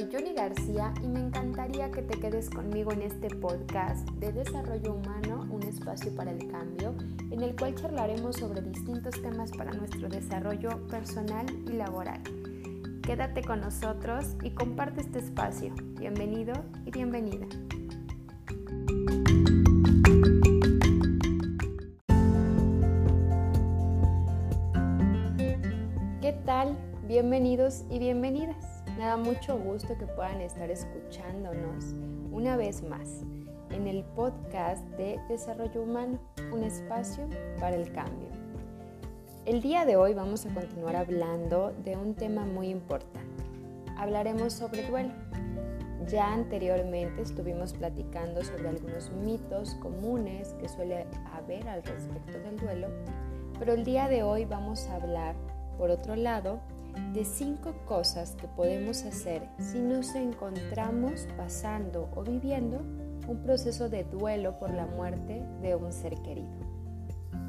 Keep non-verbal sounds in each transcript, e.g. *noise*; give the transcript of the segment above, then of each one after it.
soy Johnny García y me encantaría que te quedes conmigo en este podcast de Desarrollo Humano, un espacio para el cambio, en el cual charlaremos sobre distintos temas para nuestro desarrollo personal y laboral. Quédate con nosotros y comparte este espacio. Bienvenido y bienvenida. ¿Qué tal? Bienvenidos y bienvenidas. Me da mucho gusto que puedan estar escuchándonos una vez más en el podcast de Desarrollo Humano, un espacio para el cambio. El día de hoy vamos a continuar hablando de un tema muy importante. Hablaremos sobre duelo. Ya anteriormente estuvimos platicando sobre algunos mitos comunes que suele haber al respecto del duelo, pero el día de hoy vamos a hablar, por otro lado, de cinco cosas que podemos hacer si nos encontramos pasando o viviendo un proceso de duelo por la muerte de un ser querido.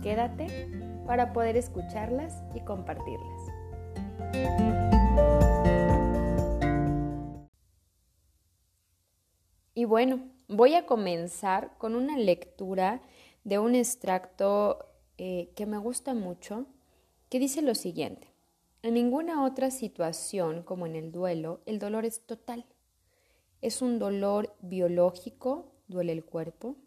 Quédate para poder escucharlas y compartirlas. Y bueno, voy a comenzar con una lectura de un extracto eh, que me gusta mucho, que dice lo siguiente. En ninguna otra situación como en el duelo, el dolor es total. Es un dolor biológico, duele el cuerpo,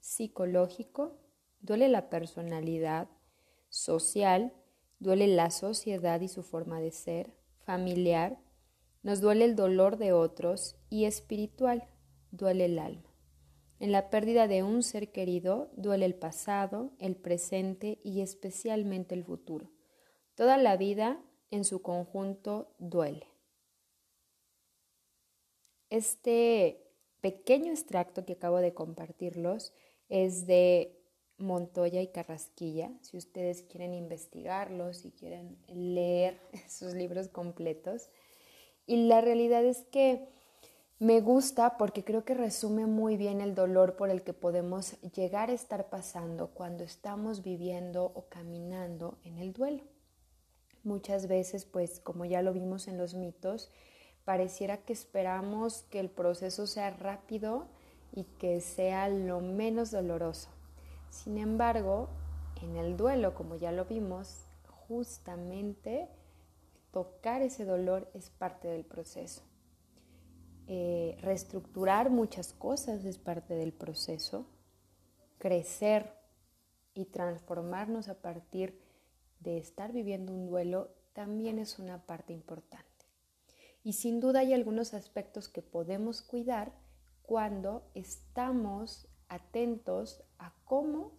psicológico, duele la personalidad, social, duele la sociedad y su forma de ser, familiar, nos duele el dolor de otros y espiritual, duele el alma. En la pérdida de un ser querido duele el pasado, el presente y especialmente el futuro. Toda la vida en su conjunto duele. Este pequeño extracto que acabo de compartirlos es de Montoya y Carrasquilla. Si ustedes quieren investigarlos, si quieren leer *laughs* sus libros completos. Y la realidad es que me gusta porque creo que resume muy bien el dolor por el que podemos llegar a estar pasando cuando estamos viviendo o caminando en el duelo. Muchas veces, pues como ya lo vimos en los mitos, pareciera que esperamos que el proceso sea rápido y que sea lo menos doloroso. Sin embargo, en el duelo, como ya lo vimos, justamente tocar ese dolor es parte del proceso. Eh, reestructurar muchas cosas es parte del proceso. Crecer y transformarnos a partir de estar viviendo un duelo también es una parte importante. Y sin duda hay algunos aspectos que podemos cuidar cuando estamos atentos a cómo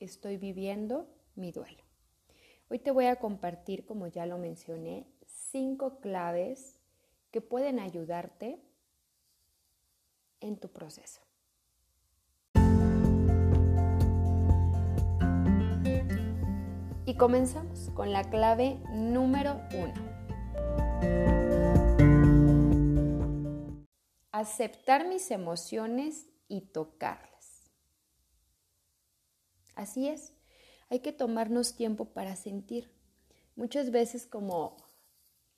estoy viviendo mi duelo. Hoy te voy a compartir, como ya lo mencioné, cinco claves que pueden ayudarte en tu proceso. Y comenzamos con la clave número uno. Aceptar mis emociones y tocarlas. Así es, hay que tomarnos tiempo para sentir. Muchas veces como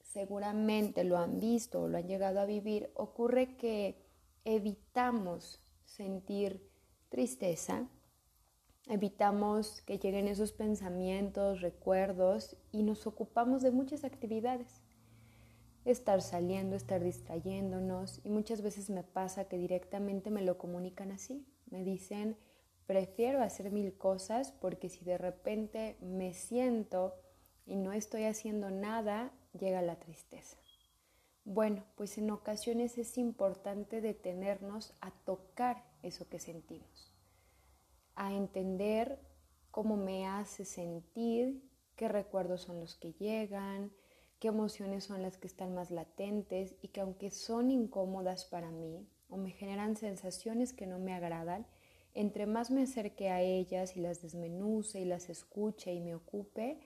seguramente lo han visto o lo han llegado a vivir, ocurre que evitamos sentir tristeza, Evitamos que lleguen esos pensamientos, recuerdos y nos ocupamos de muchas actividades. Estar saliendo, estar distrayéndonos y muchas veces me pasa que directamente me lo comunican así. Me dicen, prefiero hacer mil cosas porque si de repente me siento y no estoy haciendo nada, llega la tristeza. Bueno, pues en ocasiones es importante detenernos a tocar eso que sentimos a entender cómo me hace sentir, qué recuerdos son los que llegan, qué emociones son las que están más latentes y que aunque son incómodas para mí o me generan sensaciones que no me agradan, entre más me acerque a ellas y las desmenuce y las escuche y me ocupe,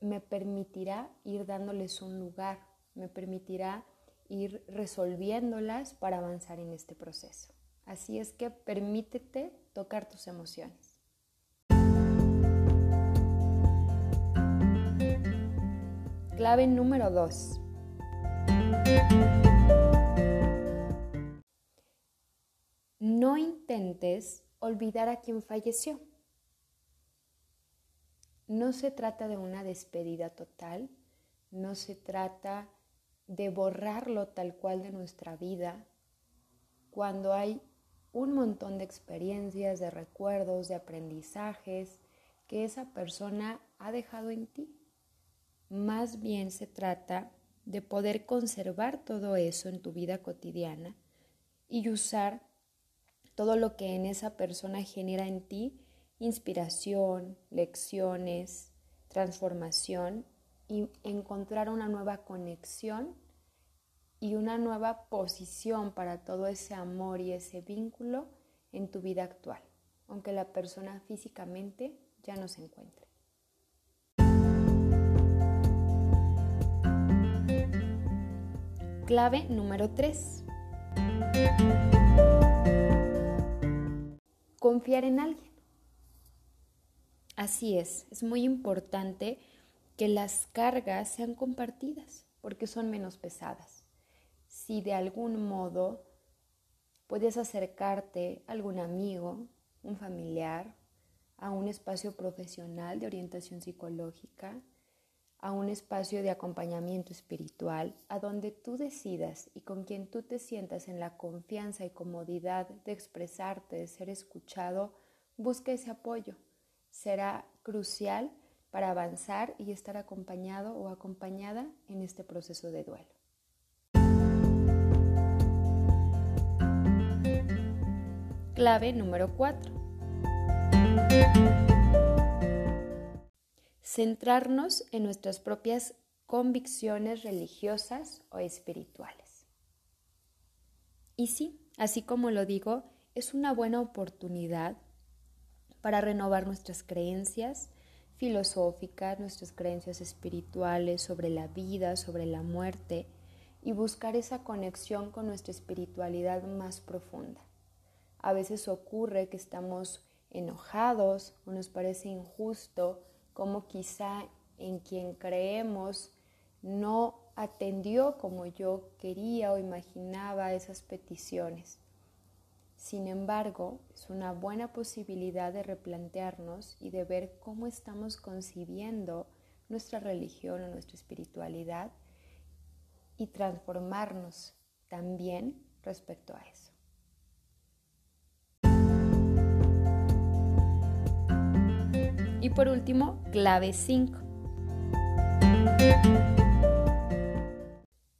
me permitirá ir dándoles un lugar, me permitirá ir resolviéndolas para avanzar en este proceso. Así es que permítete tocar tus emociones. Clave número 2. No intentes olvidar a quien falleció. No se trata de una despedida total, no se trata de borrarlo tal cual de nuestra vida. Cuando hay un montón de experiencias, de recuerdos, de aprendizajes que esa persona ha dejado en ti. Más bien se trata de poder conservar todo eso en tu vida cotidiana y usar todo lo que en esa persona genera en ti inspiración, lecciones, transformación y encontrar una nueva conexión y una nueva posición para todo ese amor y ese vínculo en tu vida actual, aunque la persona físicamente ya no se encuentre. Clave número 3. Confiar en alguien. Así es, es muy importante que las cargas sean compartidas porque son menos pesadas. Si de algún modo puedes acercarte a algún amigo, un familiar, a un espacio profesional de orientación psicológica, a un espacio de acompañamiento espiritual, a donde tú decidas y con quien tú te sientas en la confianza y comodidad de expresarte, de ser escuchado, busca ese apoyo. Será crucial para avanzar y estar acompañado o acompañada en este proceso de duelo. Clave número 4. Centrarnos en nuestras propias convicciones religiosas o espirituales. Y sí, así como lo digo, es una buena oportunidad para renovar nuestras creencias filosóficas, nuestras creencias espirituales sobre la vida, sobre la muerte y buscar esa conexión con nuestra espiritualidad más profunda. A veces ocurre que estamos enojados o nos parece injusto como quizá en quien creemos no atendió como yo quería o imaginaba esas peticiones. Sin embargo, es una buena posibilidad de replantearnos y de ver cómo estamos concibiendo nuestra religión o nuestra espiritualidad y transformarnos también respecto a eso. Y por último, clave 5.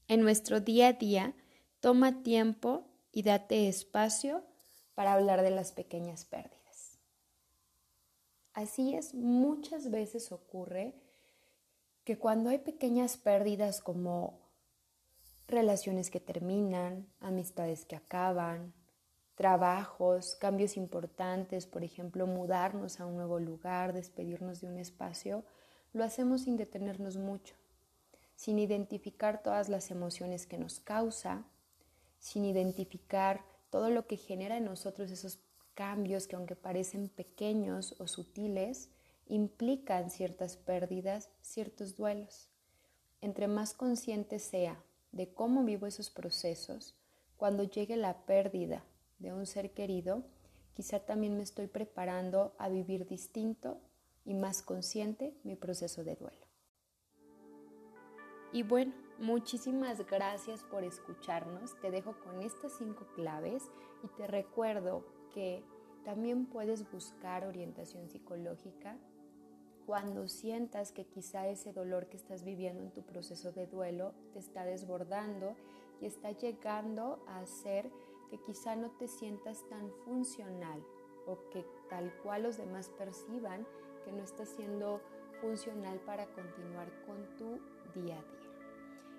En nuestro día a día, toma tiempo y date espacio para hablar de las pequeñas pérdidas. Así es, muchas veces ocurre que cuando hay pequeñas pérdidas como relaciones que terminan, amistades que acaban, trabajos, cambios importantes, por ejemplo, mudarnos a un nuevo lugar, despedirnos de un espacio, lo hacemos sin detenernos mucho, sin identificar todas las emociones que nos causa, sin identificar todo lo que genera en nosotros esos cambios que aunque parecen pequeños o sutiles, implican ciertas pérdidas, ciertos duelos. Entre más consciente sea de cómo vivo esos procesos, cuando llegue la pérdida de un ser querido, quizá también me estoy preparando a vivir distinto y más consciente mi proceso de duelo. Y bueno, muchísimas gracias por escucharnos. Te dejo con estas cinco claves y te recuerdo que también puedes buscar orientación psicológica cuando sientas que quizá ese dolor que estás viviendo en tu proceso de duelo te está desbordando y está llegando a ser que quizá no te sientas tan funcional o que tal cual los demás perciban que no estás siendo funcional para continuar con tu día a día.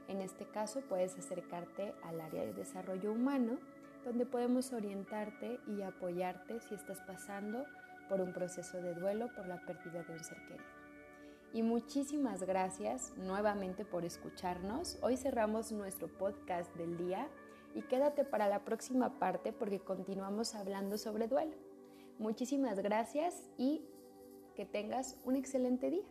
En este caso puedes acercarte al área de desarrollo humano, donde podemos orientarte y apoyarte si estás pasando por un proceso de duelo por la pérdida de un ser querido. Y muchísimas gracias nuevamente por escucharnos. Hoy cerramos nuestro podcast del día y quédate para la próxima parte porque continuamos hablando sobre duelo. Muchísimas gracias y que tengas un excelente día.